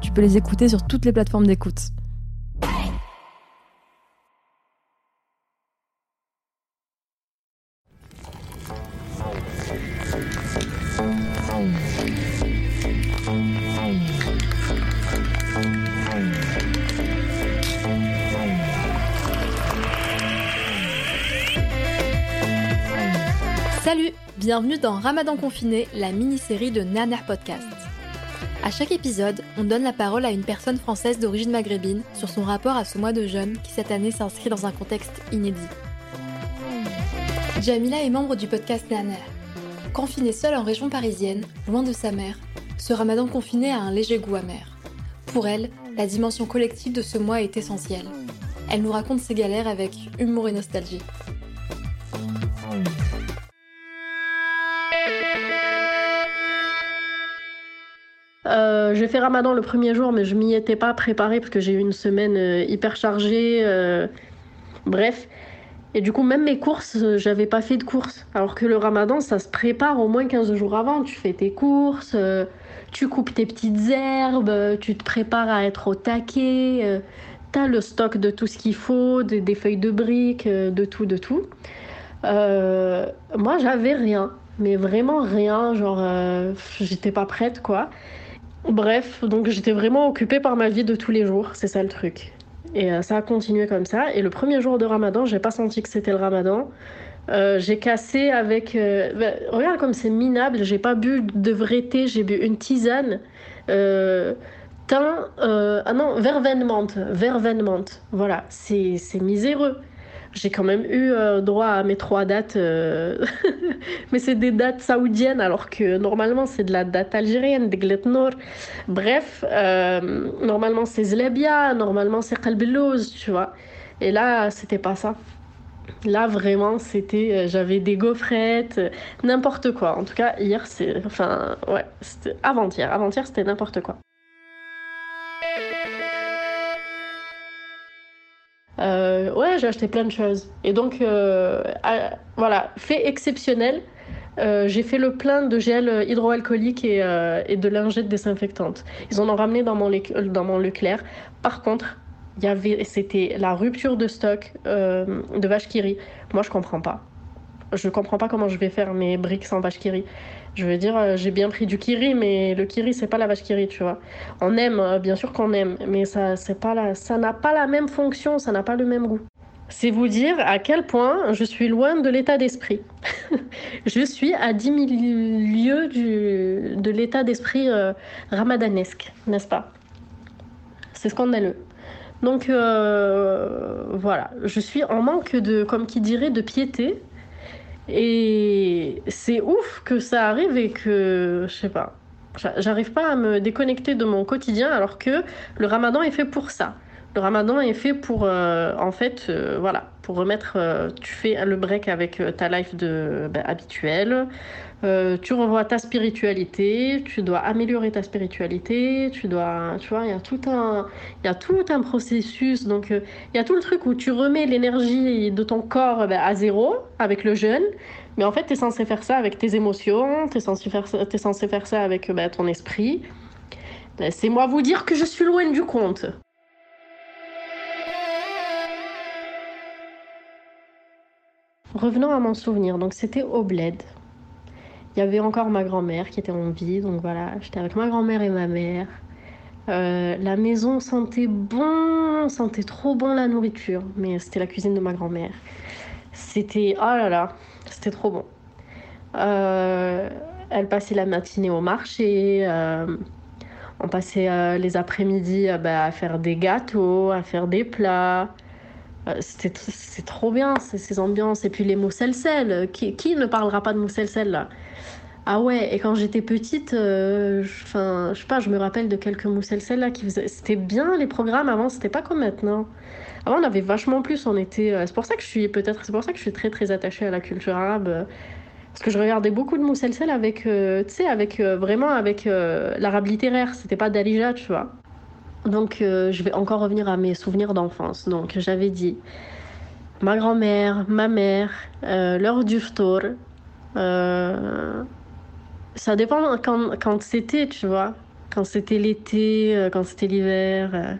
Tu peux les écouter sur toutes les plateformes d'écoute. Salut, bienvenue dans Ramadan confiné, la mini-série de Naner Podcast. À chaque épisode, on donne la parole à une personne française d'origine maghrébine sur son rapport à ce mois de jeûne qui cette année s'inscrit dans un contexte inédit. Jamila est membre du podcast Naner. Confinée seule en région parisienne, loin de sa mère, ce ramadan confiné a un léger goût amer. Pour elle, la dimension collective de ce mois est essentielle. Elle nous raconte ses galères avec humour et nostalgie. Euh, j'ai fait Ramadan le premier jour, mais je m'y étais pas préparée parce que j'ai eu une semaine euh, hyper chargée. euh, bref. Et du coup, même mes courses, j'avais pas fait de courses. Alors que le Ramadan, ça se prépare au moins 15 jours avant. Tu fais tes courses, tu coupes tes petites herbes, tu te prépares à être au taquet. euh, T'as le stock de tout ce qu'il faut, des, feuilles de briques, de tout, de tout. Moi, j'avais rien. Mais vraiment rien. Genre, euh, j'étais pas prête, quoi. Bref, donc j'étais vraiment occupée par ma vie de tous les jours, c'est ça le truc. Et euh, ça a continué comme ça. Et le premier jour de Ramadan, j'ai pas senti que c'était le Ramadan. Euh, j'ai cassé avec. euh, bah, regarde comme c'est minable, j'ai pas bu de vrai thé, j'ai bu une tisane. Thym, ah non, verveine menthe, verveine menthe. Voilà, c'est c'est miséreux. J'ai quand même eu euh, droit à mes trois dates, euh, mais c'est des dates saoudiennes alors que normalement c'est de la date algérienne, de Gletnor. Bref, euh, normalement c'est Zlebia, normalement c'est Qalbelouz, tu vois. Et là, c'était pas ça. Là, vraiment, c'était. euh, J'avais des gaufrettes, euh, n'importe quoi. En tout cas, hier, c'est. Enfin, ouais, c'était avant-hier. Avant-hier, c'était n'importe quoi. Euh, ouais, j'ai acheté plein de choses. Et donc, euh, voilà, fait exceptionnel, euh, j'ai fait le plein de gel hydroalcoolique et, de lingettes désinfectantes. Ils en ont ramené dans mon, dans mon Leclerc. Par contre, c'était la rupture de stock de vache qui rit. Moi, je comprends pas. Je comprends pas comment je vais faire mes briques sans vache qui rit. Je veux dire, euh, j'ai bien pris du kiri, mais le kiri, c'est pas la vache qui rit, tu vois. On aime, euh, bien sûr qu'on aime, mais ça, c'est pas la, ça n'a pas la même fonction, ça n'a pas le même goût. C'est vous dire à quel point je suis loin de l'état d'esprit. je suis à 10 000 lieues du, de l'état d'esprit euh, ramadanesque, n'est-ce pas? C'est scandaleux. Donc voilà, je suis en manque de, comme qui dirait, de piété. Et c'est ouf que ça arrive et que, je sais pas, j'a- j'arrive pas à me déconnecter de mon quotidien alors que le ramadan est fait pour ça. Le ramadan est fait pour, euh, en fait, euh, voilà, pour remettre, euh, tu fais le break avec ta life de, ben, habituelle, tu revois ta spiritualité, tu dois améliorer ta spiritualité, tu dois, tu vois, il y a tout un, il y a tout un processus, donc il y a tout le truc où tu remets l'énergie de ton corps ben, à zéro avec le jeûne, mais en fait, tu es censé faire ça avec tes émotions, tu es censé faire ça, censé faire ça avec ben, ton esprit. Laissez-moi vous dire que je suis loin du compte. Revenons à mon souvenir, donc c'était au bled. Il y avait encore ma grand-mère qui était en vie, donc voilà, j'étais avec ma grand-mère et ma mère. Euh, la maison sentait bon, sentait trop bon la nourriture, mais c'était la cuisine de ma grand-mère. C'était, oh là là, c'était trop bon. Euh, elle passait la matinée au marché, euh, on passait les après-midi bah, à faire des gâteaux, à faire des plats. C'était c'est trop bien ces ambiances. Et puis les moussel qui, qui ne parlera pas de moussel là? Ah ouais, et quand j'étais petite, euh, enfin, je sais pas, je me rappelle de quelques moussel là qui faisaient. C'était bien les programmes avant, c'était pas comme maintenant. Avant, on avait vachement plus, on était. Euh, c'est pour ça que je suis peut-être, c'est pour ça que je suis très très attachée à la culture arabe. Euh, parce que je regardais beaucoup de moussel avec, tu sais, avec vraiment avec l'arabe littéraire. C'était pas Dalija, tu vois. Donc, je vais encore revenir à mes souvenirs d'enfance. Donc, j'avais dit ma grand-mère, ma mère, l'heure du ftour. Ça dépend quand, quand c'était, tu vois. Quand c'était l'été, euh, quand c'était l'hiver.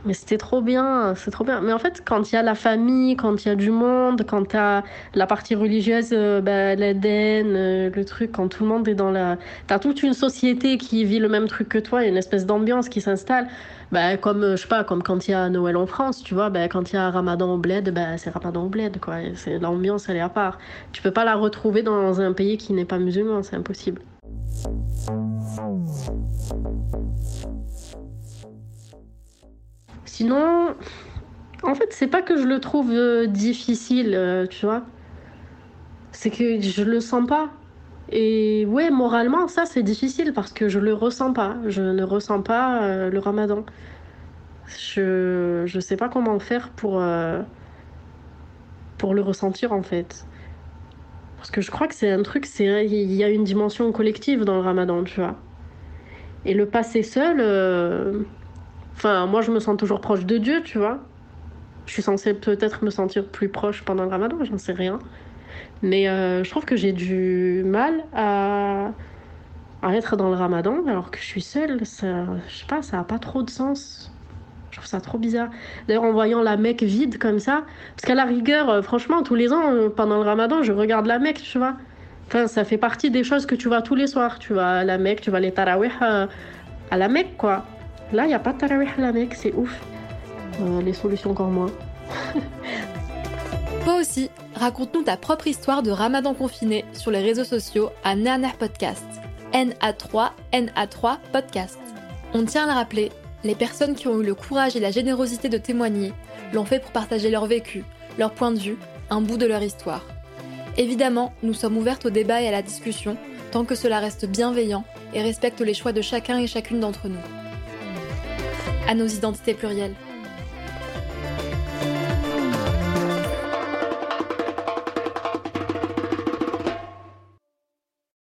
Euh. Mais c'était trop bien, c'est trop bien. Mais en fait, quand il y a la famille, quand il y a du monde, quand tu as la partie religieuse, euh, bah, l'Éden, le truc, quand tout le monde est dans la. Tu as toute une société qui vit le même truc que toi, il y a une espèce d'ambiance qui s'installe. Bah, comme, je sais pas, comme quand il y a Noël en France, tu vois, bah, quand il y a Ramadan au bled, bah, c'est Ramadan au bled, quoi. L'ambiance, elle est à part. Tu peux pas la retrouver dans un pays qui n'est pas musulman, c'est impossible. Sinon, en fait, c'est pas que je le trouve euh, difficile, euh, tu vois. C'est que je le sens pas. Et ouais, moralement, ça c'est difficile parce que je le ressens pas. Je ne ressens pas euh, le ramadan. Je je sais pas comment faire pour pour le ressentir en fait. Parce que je crois que c'est un truc, il y a une dimension collective dans le ramadan, tu vois. Et le passer seul, enfin moi je me sens toujours proche de Dieu, tu vois. Je suis censée peut-être me sentir plus proche pendant le ramadan, j'en sais rien. Mais euh, je trouve que j'ai du mal à, à, être dans le ramadan alors que je suis seule. Je sais pas, ça n'a pas trop de sens. Je trouve ça trop bizarre. D'ailleurs, en voyant la Mecque vide comme ça, parce qu'à la rigueur, euh, franchement, tous les ans, euh, pendant le ramadan, je regarde la Mecque, tu vois. Enfin, ça fait partie des choses que tu vois tous les soirs. Tu vois la Mecque, tu vois les tarawih à la Mecque, quoi. Là, il n'y a pas de tarawih à c'est ouf. les solutions encore moins. Toi aussi, raconte-nous ta propre histoire de ramadan confiné sur les réseaux sociaux à Nerner Podcast. NA3, NA3 Podcast. On tient à le rappeler, les personnes qui ont eu le courage et la générosité de témoigner l'ont fait pour partager leur vécu, leur point de vue, un bout de leur histoire. Évidemment, nous sommes ouvertes au débat et à la discussion, tant que cela reste bienveillant et respecte les choix de chacun et chacune d'entre nous. À nos identités plurielles.